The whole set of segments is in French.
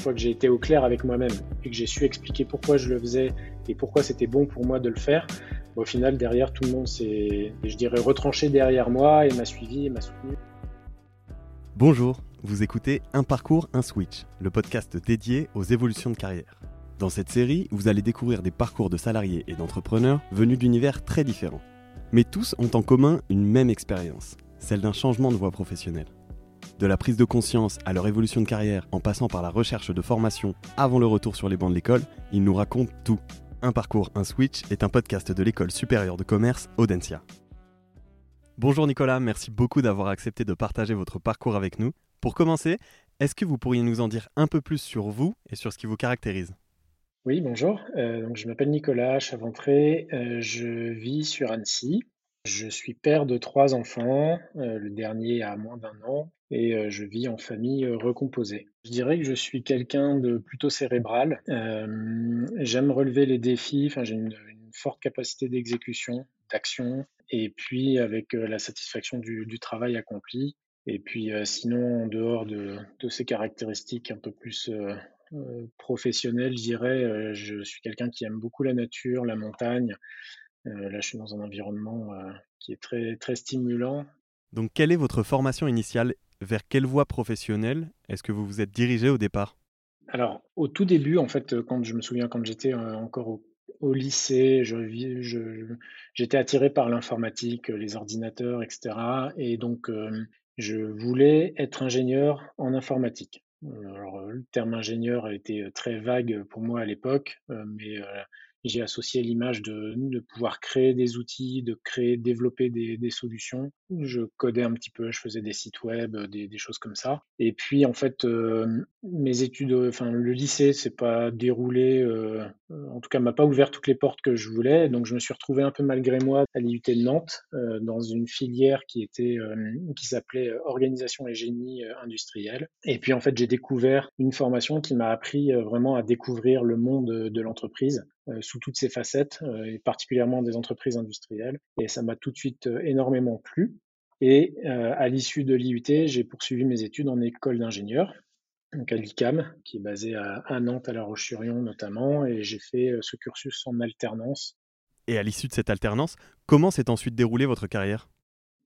fois que j'ai été au clair avec moi-même et que j'ai su expliquer pourquoi je le faisais et pourquoi c'était bon pour moi de le faire, au final, derrière, tout le monde s'est, je dirais, retranché derrière moi et m'a suivi et m'a soutenu. Bonjour, vous écoutez Un parcours, un switch, le podcast dédié aux évolutions de carrière. Dans cette série, vous allez découvrir des parcours de salariés et d'entrepreneurs venus d'univers très différents. Mais tous ont en commun une même expérience, celle d'un changement de voie professionnelle. De la prise de conscience à leur évolution de carrière en passant par la recherche de formation avant le retour sur les bancs de l'école, ils nous racontent tout. Un parcours, un switch est un podcast de l'école supérieure de commerce Audencia. Bonjour Nicolas, merci beaucoup d'avoir accepté de partager votre parcours avec nous. Pour commencer, est-ce que vous pourriez nous en dire un peu plus sur vous et sur ce qui vous caractérise? Oui, bonjour. Euh, je m'appelle Nicolas Chaventré. Euh, je vis sur Annecy. Je suis père de trois enfants, euh, le dernier a moins d'un an, et euh, je vis en famille euh, recomposée. Je dirais que je suis quelqu'un de plutôt cérébral. J'aime relever les défis, enfin, j'ai une, forte capacité d'exécution, d'action, et puis avec la satisfaction du, travail accompli. Et puis sinon, en dehors de, ces caractéristiques un peu plus professionnelles, je dirais, je suis quelqu'un qui aime beaucoup la nature, la montagne, là, je suis dans un environnement euh, qui est très, très stimulant. Donc, quelle est votre formation initiale? Vers quelle voie professionnelle est-ce que vous vous êtes dirigé au départ? Alors, au tout début, en fait, quand je me souviens, quand j'étais euh, encore au, lycée, j'étais je, attiré par l'informatique, les ordinateurs, etc. Et donc, je voulais être ingénieur en informatique. Alors, le terme ingénieur a été très vague pour moi à l'époque, mais j'ai associé l'image de, pouvoir créer des outils, de créer, développer des, solutions. Je codais un petit peu, je faisais des sites web, des, des choses comme ça. Et puis en fait, euh, mes études, enfin le lycée, c'est pas déroulé, euh, en tout cas m'a pas ouvert toutes les portes que je voulais. Donc je me suis retrouvé un peu malgré moi à l'IUT de Nantes euh, dans une filière qui était euh, qui s'appelait organisation et génie industriel. Et puis en fait, j'ai découvert une formation qui m'a appris vraiment à découvrir le monde de l'entreprise euh, sous toutes ses facettes, euh, et particulièrement des entreprises industrielles. Et ça m'a tout de suite euh, énormément plu. Et à l'issue de l'IUT, j'ai poursuivi mes études en école d'ingénieur, donc à l'ICAM, qui est basée à, Nantes, à La Roche-sur-Yon notamment, et j'ai fait ce cursus en alternance. Et à l'issue de cette alternance, comment s'est ensuite déroulée votre carrière?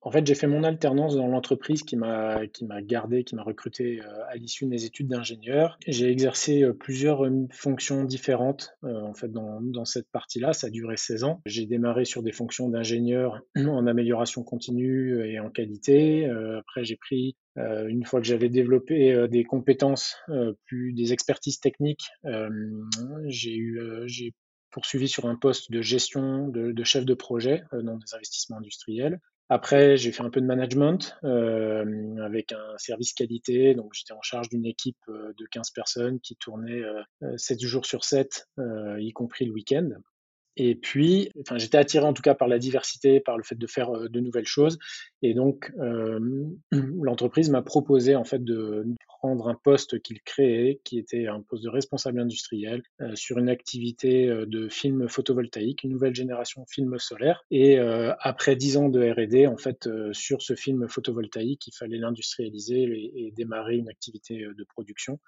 En fait, j'ai fait mon alternance dans l'entreprise qui m'a gardé, qui m'a recruté euh, à l'issue de mes études d'ingénieur. J'ai exercé euh, plusieurs euh, fonctions différentes en fait dans, cette partie-là. Ça a duré 16 ans. J'ai démarré sur des fonctions d'ingénieur en amélioration continue et en qualité. après, j'ai pris une fois que j'avais développé des compétences, plus des expertises techniques, j'ai poursuivi sur un poste de gestion de, de chef de projet dans des investissements industriels. Après, j'ai fait un peu de management euh, avec un service qualité. Donc, j'étais en charge d'une équipe euh, de 15 personnes qui tournait euh, 7 jours sur 7, euh, y compris le week-end. Et puis, enfin, j'étais attiré en tout cas par la diversité, par le fait de faire euh, de nouvelles choses. Et donc, euh, l'entreprise m'a proposé en fait de prendre un poste qu'il créait, qui était un poste de responsable industriel euh, sur une activité de film photovoltaïque, une nouvelle génération film solaire. Et après dix ans de R&D, en fait, sur ce film photovoltaïque, il fallait l'industrialiser et, démarrer une activité de production.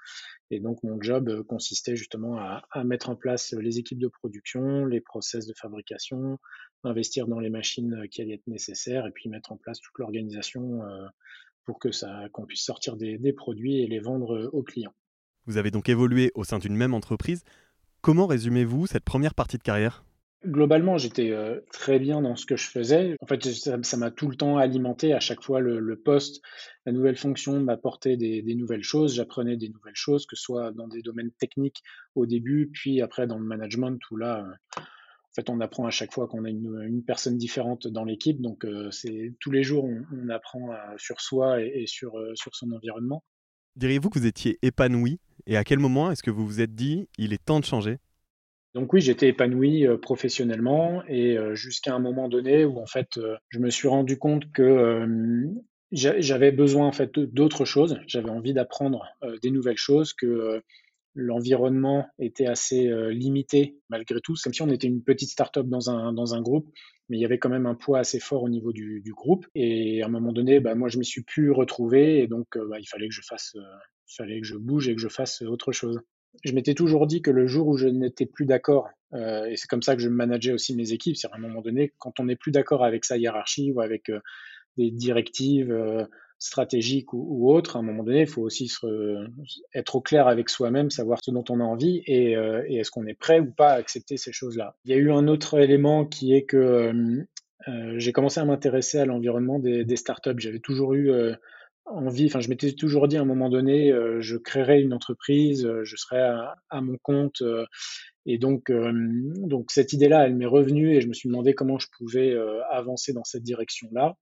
Et donc, mon job consistait justement à, à mettre en place les équipes de production, les process de fabrication, investir dans les machines qui allaient être nécessaires et puis mettre en place toute l'organisation euh, pour que ça qu'on puisse sortir des, produits et les vendre euh, aux clients. Vous avez donc évolué au sein d'une même entreprise. Comment résumez-vous cette première partie de carrière? Globalement, j'étais euh, très bien dans ce que je faisais. En fait, ça m'a tout le temps alimenté. À chaque fois, le, poste, la nouvelle fonction m'apportait des, des, nouvelles choses. J'apprenais des nouvelles choses, que ce soit dans des domaines techniques au début, puis après dans le management, où là, fait, on apprend à chaque fois qu'on a une, personne différente dans l'équipe. Donc, euh, c'est tous les jours, on, apprend euh, sur soi et, sur, euh, sur son environnement. Diriez-vous que vous étiez épanoui Et à quel moment est-ce que vous vous êtes dit, il est temps de changer? Donc oui, j'étais épanoui professionnellement et jusqu'à un moment donné où en fait, je me suis rendu compte que j'avais besoin en fait d'autres choses. J'avais envie d'apprendre des nouvelles choses que l'environnement était assez euh, limité malgré tout. C'est comme si on était une petite start-up dans un, dans un groupe mais il y avait quand même un poids assez fort au niveau du, groupe. Et à un moment donné, bah, moi, je m'y suis plus retrouvé, et donc bah, il fallait que je fasse, fallait que je bouge et que je fasse autre chose. Je m'étais toujours dit que le jour où je n'étais plus d'accord, et c'est comme ça que je manageais aussi mes équipes, c'est à un moment donné, quand on n'est plus d'accord avec sa hiérarchie ou avec des directives stratégique ou, autre, à un moment donné, il faut aussi être au clair avec soi-même, savoir ce dont on a envie et, euh, et est-ce qu'on est prêt ou pas à accepter ces choses-là. Il y a eu un autre élément qui est que euh, euh j'ai commencé à m'intéresser à l'environnement des, startups. J'avais toujours eu envie, enfin je m'étais toujours dit à un moment donné, je créerai une entreprise, je serai à, mon compte. et donc cette idée-là, elle m'est revenue et je me suis demandé comment je pouvais avancer dans cette direction-là.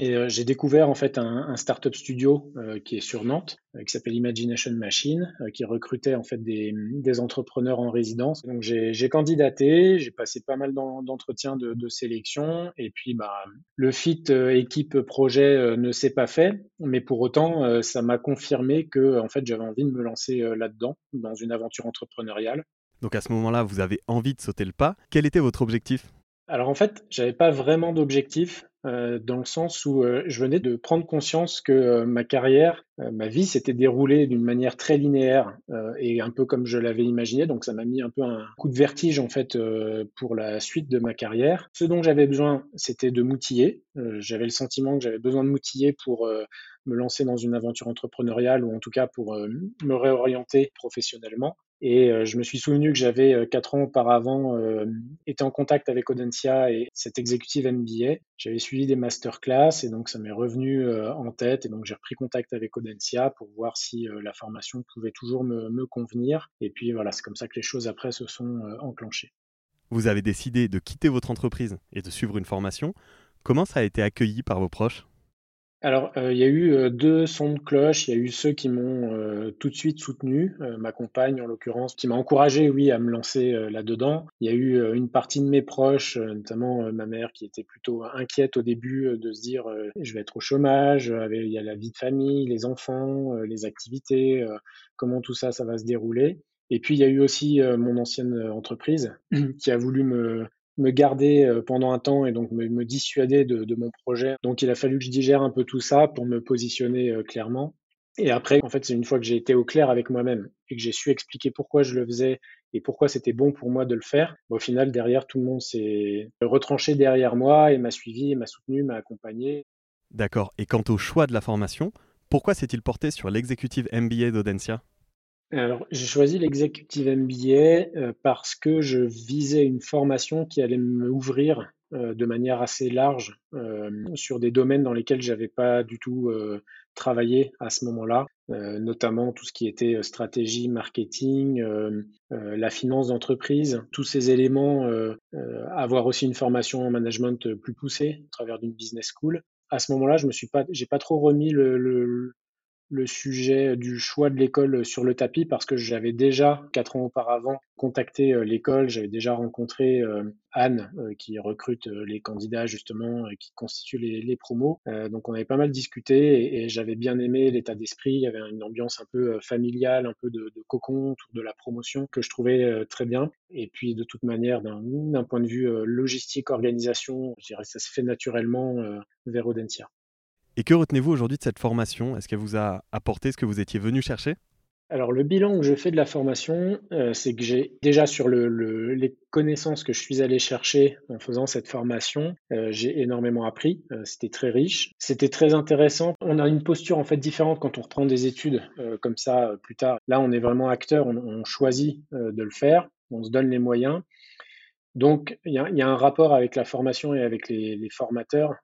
Et euh, j'ai découvert en fait un, un startup studio euh, qui est sur Nantes, euh, qui s'appelle Imagination Machine, qui recrutait en fait des, des entrepreneurs en résidence. Donc j'ai candidaté, j'ai passé pas mal d'entretiens de, de, sélection, et puis bah le fit équipe projet ne s'est pas fait, mais pour autant ça m'a confirmé que en fait j'avais envie de me lancer là-dedans, dans une aventure entrepreneuriale. Donc à ce moment-là, vous avez envie de sauter le pas. Quel était votre objectif? Alors en fait, j'avais pas vraiment d'objectif. Euh, dans le sens où euh, je venais de prendre conscience que euh, ma carrière, ma vie s'était déroulée d'une manière très linéaire et un peu comme je l'avais imaginé. Donc ça m'a mis un peu un coup de vertige en fait pour la suite de ma carrière. Ce dont j'avais besoin, c'était de m'outiller. j'avais le sentiment que j'avais besoin de m'outiller pour me lancer dans une aventure entrepreneuriale ou en tout cas pour me réorienter professionnellement. Et euh, je me suis souvenu que j'avais euh, quatre ans auparavant euh, été en contact avec Audencia et cet exécutive MBA. J'avais suivi des masterclass et donc ça m'est revenu en tête et donc j'ai repris contact avec Audencia pour voir si la formation pouvait toujours me convenir. Et puis voilà, c'est comme ça que les choses après se sont enclenchées. Vous avez décidé de quitter votre entreprise et de suivre une formation. Comment ça a été accueilli par vos proches? Alors, euh, il y a eu euh, deux sons de cloche. Il y a eu ceux qui m'ont euh, tout de suite soutenu, ma compagne en l'occurrence, qui m'a encouragé, oui, à me lancer là-dedans. Il y a eu une partie de mes proches, notamment ma mère, qui était plutôt inquiète au début de se dire je vais être au chômage. il y a la vie de famille, les enfants, les activités, comment tout ça, ça va se dérouler. Et puis il y a eu aussi mon ancienne entreprise qui a voulu me me garder euh, pendant un temps et donc me, dissuader de, mon projet. Donc il a fallu que je digère un peu tout ça pour me positionner euh, clairement. Et après, en fait, c'est une fois que j'ai été au clair avec moi-même et que j'ai su expliquer pourquoi je le faisais et pourquoi c'était bon pour moi de le faire, au final, derrière, tout le monde s'est retranché derrière moi et m'a suivi, m'a soutenu, m'a accompagné. D'accord. Et quant au choix de la formation, pourquoi s'est-il porté sur l'exécutive MBA d'Audencia? Alors, j'ai choisi l'executive MBA euh, parce que je visais une formation qui allait m'ouvrir euh, de manière assez large euh, sur des domaines dans lesquels j'avais pas du tout travaillé à ce moment-là, notamment tout ce qui était stratégie, marketing, la finance d'entreprise, tous ces éléments, avoir aussi une formation en management plus poussée à travers d'une business school. À ce moment-là, je me suis pas, j'ai pas trop remis le sujet du choix de l'école sur le tapis parce que j'avais déjà, quatre ans auparavant, contacté euh, l'école, j'avais déjà rencontré euh, Anne euh, qui recrute les candidats justement et qui constitue les, les promos. donc on avait pas mal discuté et, j'avais bien aimé l'état d'esprit, il y avait une ambiance un peu familiale, un peu de, de cocon autour de la promotion que je trouvais très bien. Et puis de toute manière, d'un point de vue logistique, organisation, je dirais que ça se fait naturellement vers Audentia. Et que retenez-vous aujourd'hui de cette formation? Est-ce qu'elle vous a apporté ce que vous étiez venu chercher? Alors le bilan que je fais de la formation, euh, c'est que j'ai déjà sur le, les connaissances que je suis allé chercher en faisant cette formation, euh, j'ai énormément appris. Euh, c'était très riche, c'était très intéressant. On a une posture en fait différente quand on reprend des études comme ça plus tard. Là, on est vraiment acteur, on, choisit de le faire, on se donne les moyens. Donc il y a, un rapport avec la formation et avec les formateurs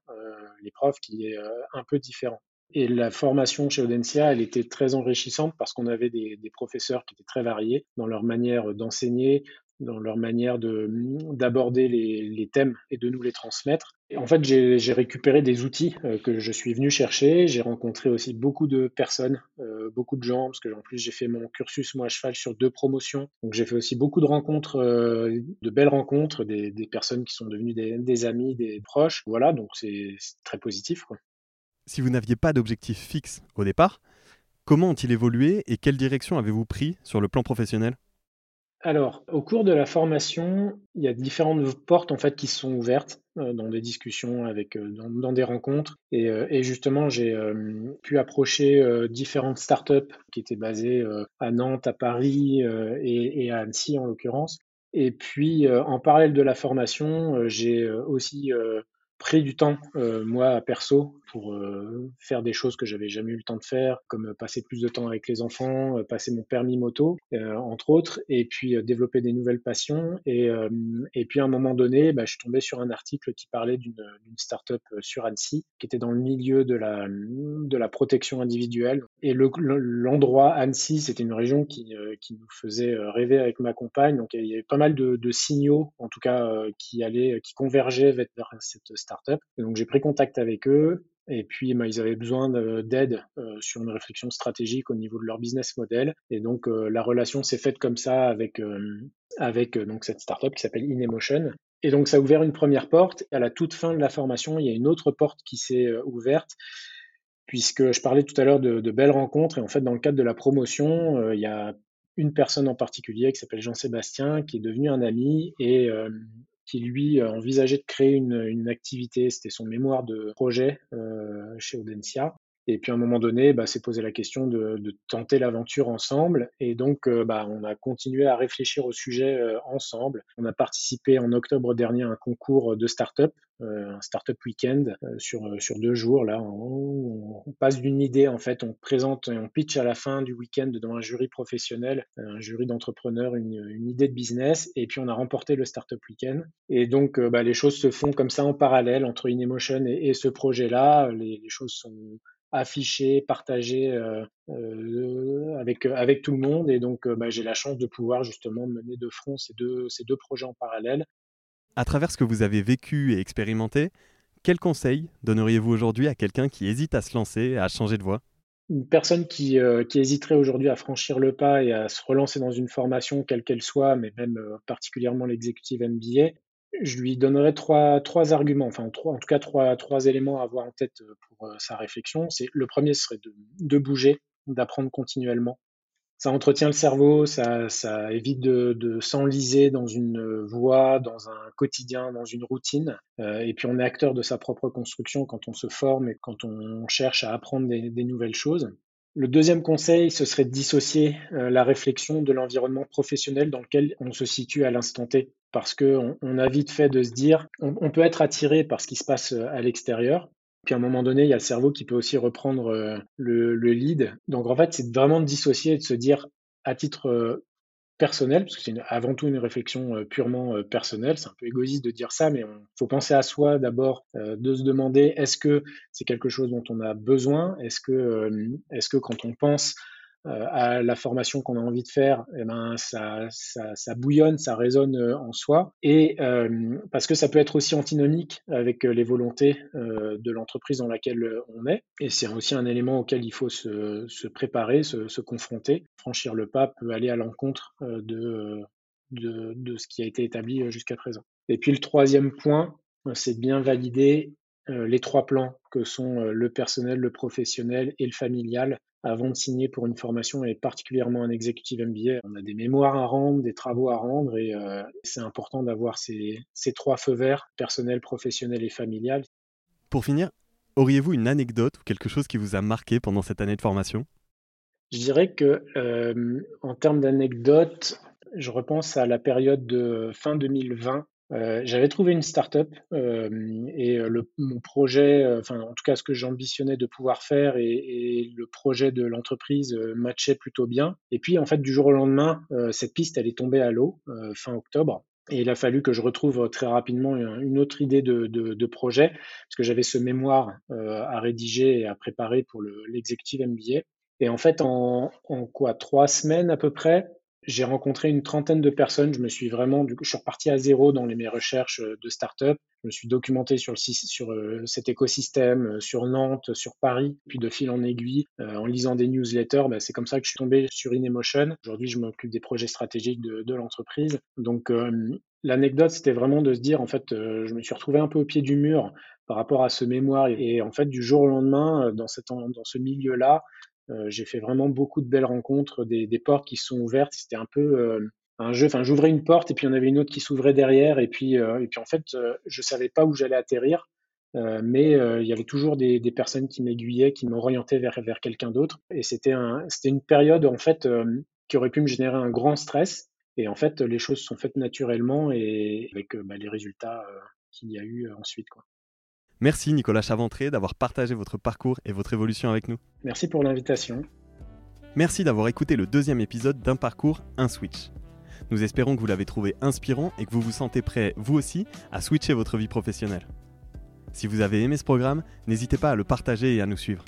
profs qui est euh, un peu différent. Et la formation chez Audencia, elle était très enrichissante parce qu'on avait des, professeurs qui étaient très variés dans leur manière d'enseigner, dans leur manière d'aborder les, thèmes et de nous les transmettre. Et en fait, j'ai récupéré des outils euh, que je suis venu chercher. J'ai rencontré aussi beaucoup de personnes, euh, beaucoup de gens, parce que en plus j'ai fait mon cursus moi à cheval sur deux promotions. Donc j'ai fait aussi beaucoup de rencontres, de belles rencontres, des, personnes qui sont devenues des, des, amis, des proches. Voilà, donc c'est très positif. Si vous n'aviez pas d'objectif fixe au départ, comment ont-ils évolué et quelle direction avez-vous pris sur le plan professionnel? Alors, au cours de la formation, il y a différentes portes en fait qui sont ouvertes euh, dans des discussions avec euh, dans, des rencontres et, euh, justement j'ai pu approcher différentes startups qui étaient basées à Nantes, à Paris et, à Annecy en l'occurrence. Et puis en parallèle de la formation, j'ai aussi pris du temps, moi, perso, pour euh, faire des choses que j'avais jamais eu le temps de faire, comme euh, passer plus de temps avec les enfants, euh, passer mon permis moto, entre autres, et puis développer des nouvelles passions. Et, puis à un moment donné, bah, je suis tombé sur un article qui parlait d'une startup sur Annecy, qui était dans le milieu de la, de la protection individuelle. Et le- le- l'endroit Annecy, c'était une région qui, qui nous faisait rêver avec ma compagne. Donc il y avait pas mal de, signaux, en tout cas, qui allaient, qui convergeaient vers cette startup. Donc j'ai pris contact avec eux. Et puis, bah, ils avaient besoin de- d'aide euh, sur une réflexion stratégique au niveau de leur business model. Et donc, euh, la relation s'est faite comme ça avec, euh, avec euh, donc cette startup qui s'appelle InEmotion. Et donc, ça a ouvert une première porte. À la toute fin de la formation, il y a une autre porte qui s'est ouverte, puisque je parlais tout à l'heure de, belles rencontres. Et en fait, dans le cadre de la promotion, il y a une personne en particulier qui s'appelle Jean-Sébastien, qui est devenu un ami qui lui euh, envisageait de créer une, une activité. C'était son mémoire de projet euh, chez Audencia. Et puis à un moment donné, bah, s'est posé la question de, tenter l'aventure ensemble. Et donc, euh, bah, on a continué à réfléchir au sujet euh, ensemble. On a participé en octobre dernier à un concours de start-up, euh, un start-up week-end sur, deux jours. Là, on, passe d'une idée, en fait, on présente et on pitch à la fin du week-end devant un jury professionnel, un jury d'entrepreneurs, une, idée de business. Et puis, on a remporté le start-up week-end. Et donc, bah, les choses se font comme ça en parallèle entre InEmotion et, ce projet-là. Les choses sont affiché, partagé euh, euh, avec, avec tout le monde. Et donc, euh, bah, j'ai la chance de pouvoir justement mener de front ces deux, ces deux projets en parallèle. À travers ce que vous avez vécu et expérimenté, quels conseils donneriez-vous aujourd'hui à quelqu'un qui hésite à se lancer, à changer de voie? Une personne qui, euh, qui hésiterait aujourd'hui à franchir le pas et à se relancer dans une formation, quelle qu'elle soit, mais même euh, particulièrement l'exécutive MBA, je lui donnerais trois, trois arguments, enfin trois, en tout cas trois, trois éléments à avoir en tête euh, pour euh, sa réflexion. C'est le premier serait de, de bouger, d'apprendre continuellement. Ça entretient le cerveau, ça, ça évite de, de s'enliser dans une voie, dans un quotidien, dans une routine. Euh, et puis on est acteur de sa propre construction quand on se forme et quand on cherche à apprendre des, nouvelles choses. Le deuxième conseil, ce serait de dissocier euh, la réflexion de l'environnement professionnel dans lequel on se situe à l'instant T. Parce qu'on on a vite fait de se dire, on, peut être attiré par ce qui se passe euh, à l'extérieur, puis à un moment donné, il y a le cerveau qui peut aussi reprendre euh, le, le lead. Donc en fait, c'est vraiment de dissocier et de se dire à titre euh, personnel, parce que c'est avant tout une réflexion purement personnelle, c'est un peu égoïste de dire ça, mais il faut penser à soi d'abord, de se demander est-ce que c'est quelque chose dont on a besoin? Est-ce que, est-ce que quand on pense à la formation qu'on a envie de faire, eh ben, ça, ça, bouillonne, ça résonne euh, en soi. Et euh, parce que ça peut être aussi antinomique avec euh, les volontés euh, de l'entreprise dans laquelle euh, on est. Et c'est aussi un élément auquel il faut se, préparer, se, confronter. Franchir le pas peut aller à l'encontre euh, de, de, de ce qui a été établi euh, jusqu'à présent. Et puis le troisième point, euh, c'est de bien valider euh, les trois plans que sont euh, le personnel, le professionnel et le familial avant de signer pour une formation et particulièrement un executive MBA. On a des mémoires à rendre, des travaux à rendre et euh, c'est important d'avoir ces, ces trois feux verts, personnel, professionnel et familial. Pour finir, auriez-vous une anecdote ou quelque chose qui vous a marqué pendant cette année de formation? Je dirais que euh, en termes d'anecdotes, je repense à la période de fin 2020 euh, j'avais trouvé une startup euh, et le, mon projet, euh, enfin en tout cas ce que j'ambitionnais de pouvoir faire et, le projet de l'entreprise euh, matchait plutôt bien. Et puis en fait du jour au lendemain, euh, cette piste elle est tombée à l'eau euh, fin octobre. Et il a fallu que je retrouve très rapidement une autre idée de, projet, parce que j'avais ce mémoire euh, à rédiger et à préparer pour l'executive MBA. Et en fait, en quoi trois semaines à peu près, j'ai rencontré une trentaine de personnes. Je me suis vraiment, je suis reparti à zéro dans les, mes recherches de start-up. Je me suis documenté sur, le, sur euh, cet écosystème, sur Nantes, sur Paris, puis de fil en aiguille, euh, en lisant des newsletters. Bah, c'est comme ça que je suis tombé sur InEmotion. Aujourd'hui, je m'occupe des projets stratégiques de, l'entreprise. Donc, euh, l'anecdote, c'était vraiment de se dire, en fait, euh, je me suis retrouvé un peu au pied du mur par rapport à ce mémoire. Et, en fait, du jour au lendemain, dans, cette, dans ce milieu-là, euh, j'ai fait vraiment beaucoup de belles rencontres, des, des portes qui sont ouvertes. C'était un peu, euh, un jeu. Enfin, j'ouvrais une porte et puis il y en avait une autre qui s'ouvrait derrière. Et puis, et puis en fait, je savais pas où j'allais atterrir. mais il y avait toujours des, des personnes qui m'aiguillaient, qui m'orientaient vers, vers quelqu'un d'autre. Et c'était un, c'était une période en fait qui aurait pu me générer un grand stress. Et en fait, les choses sont faites naturellement et avec bah, les résultats qu'il y a eu ensuite. Quoi. Merci Nicolas Chaventré d'avoir partagé votre parcours et votre évolution avec nous. Merci pour l'invitation. Merci d'avoir écouté le deuxième épisode d'un parcours, un switch. Nous espérons que vous l'avez trouvé inspirant et que vous vous sentez prêt, vous aussi, à switcher votre vie professionnelle. Si vous avez aimé ce programme, n'hésitez pas à le partager et à nous suivre.